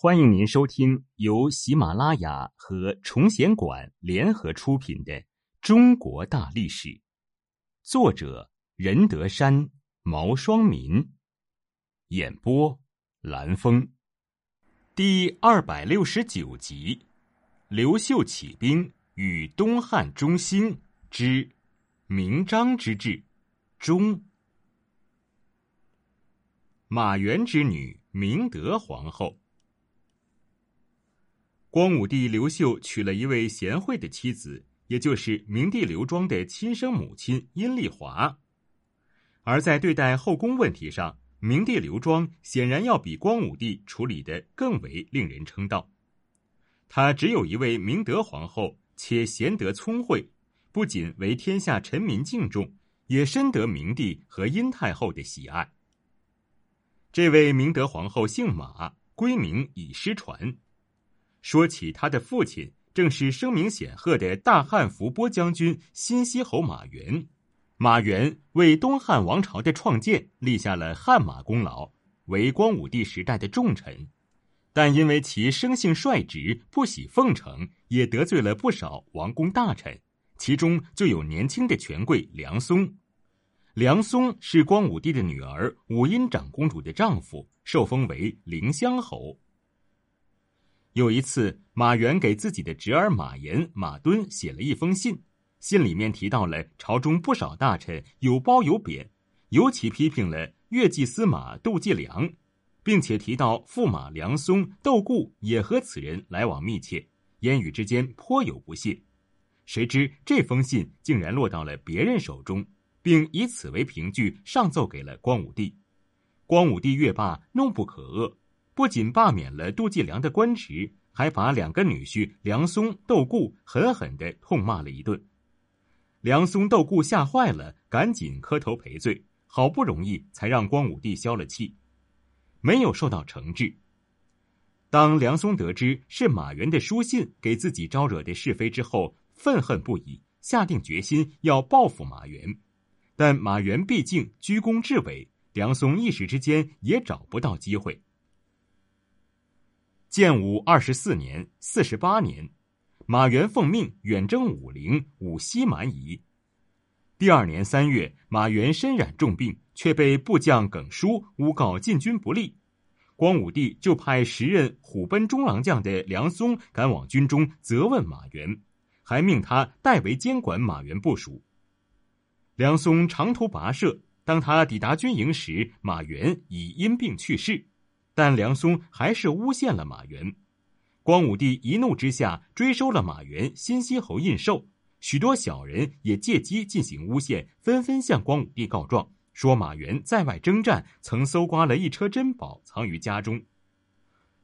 欢迎您收听由喜马拉雅和崇贤馆联合出品的《中国大历史》，作者任德山、毛双民，演播蓝峰，第二百六十九集：刘秀起兵与东汉中兴之明章之治中，马援之女明德皇后。光武帝刘秀娶了一位贤惠的妻子，也就是明帝刘庄的亲生母亲阴丽华。而在对待后宫问题上，明帝刘庄显然要比光武帝处理的更为令人称道。他只有一位明德皇后，且贤德聪慧，不仅为天下臣民敬重，也深得明帝和殷太后的喜爱。这位明德皇后姓马，闺名已失传。说起他的父亲，正是声名显赫的大汉伏波将军新息侯马援。马援为东汉王朝的创建立下了汗马功劳，为光武帝时代的重臣。但因为其生性率直，不喜奉承，也得罪了不少王公大臣，其中就有年轻的权贵梁松。梁松是光武帝的女儿武阴长公主的丈夫，受封为凌乡侯。有一次，马援给自己的侄儿马延、马敦写了一封信，信里面提到了朝中不少大臣有褒有贬，尤其批评了越骑司马窦继良，并且提到驸马梁松、窦固也和此人来往密切，言语之间颇有不屑。谁知这封信竟然落到了别人手中，并以此为凭据上奏给了光武帝。光武帝越罢，怒不可遏。不仅罢免了杜继良的官职，还把两个女婿梁松、窦固狠狠的痛骂了一顿。梁松、窦固吓坏了，赶紧磕头赔罪，好不容易才让光武帝消了气，没有受到惩治。当梁松得知是马援的书信给自己招惹的是非之后，愤恨不已，下定决心要报复马援。但马援毕竟居功至伟，梁松一时之间也找不到机会。建武二十四年，四十八年，马援奉命远征武陵，武西蛮夷。第二年三月，马援身染重病，却被部将耿舒诬告进军不利。光武帝就派时任虎贲中郎将的梁松赶往军中责问马援，还命他代为监管马援部署。梁松长途跋涉，当他抵达军营时，马援已因病去世。但梁松还是诬陷了马援，光武帝一怒之下追收了马援新息侯印绶，许多小人也借机进行诬陷，纷纷向光武帝告状，说马援在外征战曾搜刮了一车珍宝藏于家中。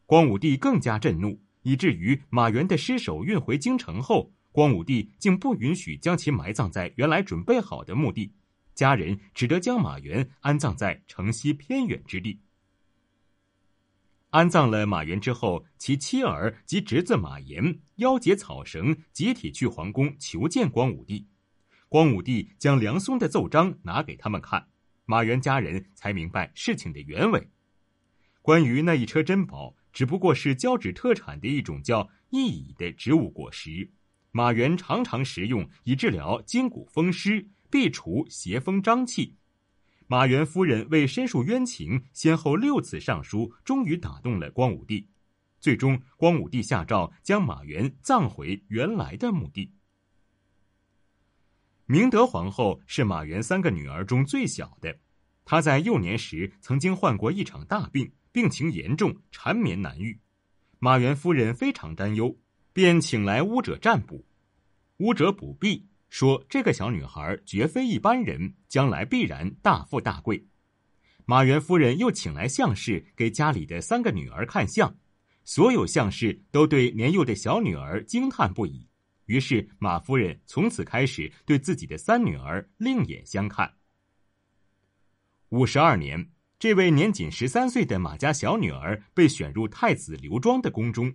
光武帝更加震怒，以至于马援的尸首运回京城后，光武帝竟不允许将其埋葬在原来准备好的墓地，家人只得将马援安葬在城西偏远之地。安葬了马援之后，其妻儿及侄子马延腰结草绳，集体去皇宫求见光武帝。光武帝将梁松的奏章拿给他们看，马援家人才明白事情的原委。关于那一车珍宝，只不过是交趾特产的一种叫薏蚁的植物果实，马援常常食用，以治疗筋骨风湿，避除邪风瘴气。马援夫人为申诉冤情，先后六次上书，终于打动了光武帝。最终，光武帝下诏将马援葬回原来的墓地。明德皇后是马援三个女儿中最小的，她在幼年时曾经患过一场大病，病情严重，缠绵难愈。马援夫人非常担忧，便请来巫者占卜。巫者卜毕。说这个小女孩绝非一般人，将来必然大富大贵。马元夫人又请来相士给家里的三个女儿看相，所有相士都对年幼的小女儿惊叹不已。于是马夫人从此开始对自己的三女儿另眼相看。五十二年，这位年仅十三岁的马家小女儿被选入太子刘庄的宫中。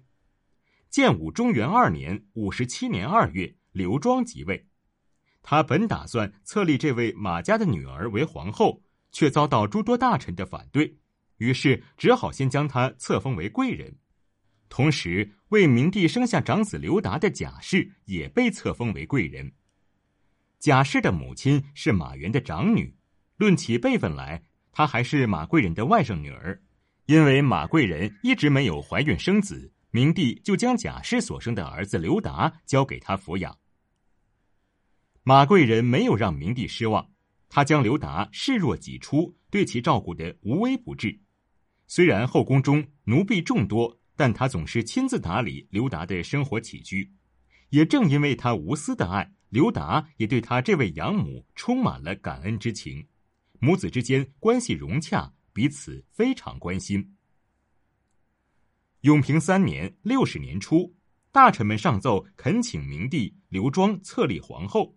建武中元二年（五十七年二月），刘庄即位。他本打算册立这位马家的女儿为皇后，却遭到诸多大臣的反对，于是只好先将她册封为贵人。同时，为明帝生下长子刘达的贾氏也被册封为贵人。贾氏的母亲是马援的长女，论起辈分来，她还是马贵人的外甥女儿。因为马贵人一直没有怀孕生子，明帝就将贾氏所生的儿子刘达交给他抚养。马贵人没有让明帝失望，他将刘达视若己出，对其照顾得无微不至。虽然后宫中奴婢众多，但他总是亲自打理刘达的生活起居。也正因为他无私的爱，刘达也对他这位养母充满了感恩之情，母子之间关系融洽。彼此非常关心。永平三年六十年初，大臣们上奏恳请明帝刘庄册立皇后。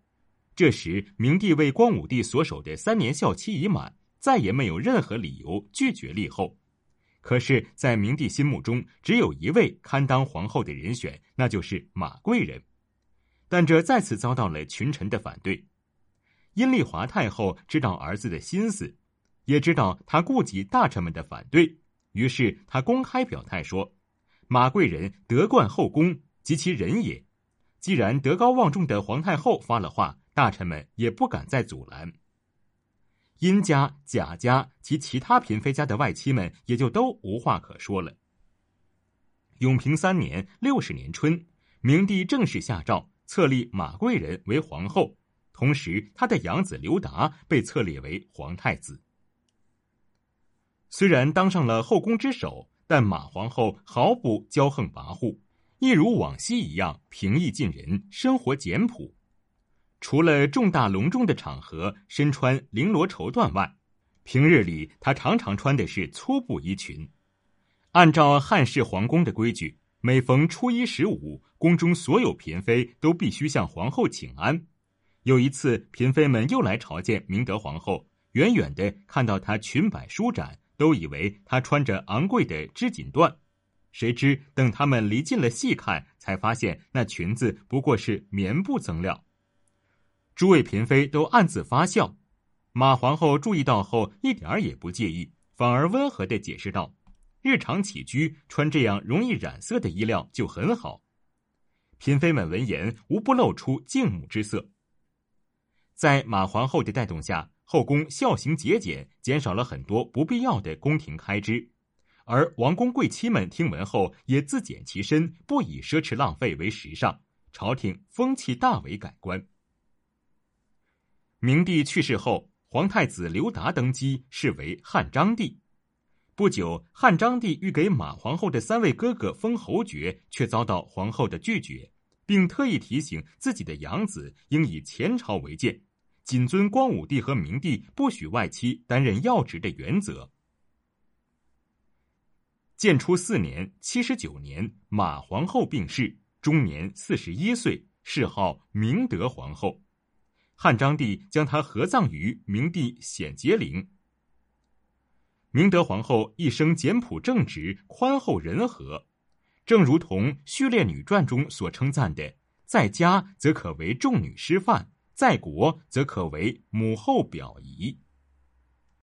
这时，明帝为光武帝所守的三年孝期已满，再也没有任何理由拒绝立后。可是，在明帝心目中，只有一位堪当皇后的人选，那就是马贵人。但这再次遭到了群臣的反对。阴丽华太后知道儿子的心思。也知道他顾及大臣们的反对，于是他公开表态说：“马贵人德冠后宫，及其人也。既然德高望重的皇太后发了话，大臣们也不敢再阻拦。殷家、贾家及其他嫔妃家的外戚们也就都无话可说了。”永平三年六十年春，明帝正式下诏册立马贵人为皇后，同时他的养子刘达被册立为皇太子。虽然当上了后宫之首，但马皇后毫不骄横跋扈，一如往昔一样平易近人，生活简朴。除了重大隆重的场合身穿绫罗绸缎外，平日里她常常穿的是粗布衣裙。按照汉室皇宫的规矩，每逢初一十五，宫中所有嫔妃都必须向皇后请安。有一次，嫔妃们又来朝见明德皇后，远远的看到她裙摆舒展。都以为她穿着昂贵的织锦缎，谁知等他们离近了细看，才发现那裙子不过是棉布增料。诸位嫔妃都暗自发笑，马皇后注意到后一点儿也不介意，反而温和的解释道：“日常起居穿这样容易染色的衣料就很好。”嫔妃们闻言无不露出敬慕之色。在马皇后的带动下。后宫孝行节俭，减少了很多不必要的宫廷开支，而王公贵戚们听闻后也自检其身，不以奢侈浪费为时尚，朝廷风气大为改观。明帝去世后，皇太子刘达登基，是为汉章帝。不久，汉章帝欲给马皇后的三位哥哥封侯爵，却遭到皇后的拒绝，并特意提醒自己的养子应以前朝为鉴。谨遵光武帝和明帝不许外戚担任要职的原则。建初四年（七十九年），马皇后病逝，终年四十一岁，谥号明德皇后。汉章帝将他合葬于明帝显节陵。明德皇后一生简朴正直、宽厚仁和，正如同《序列女传》中所称赞的：“在家则可为众女师范。”在国则可为母后表仪。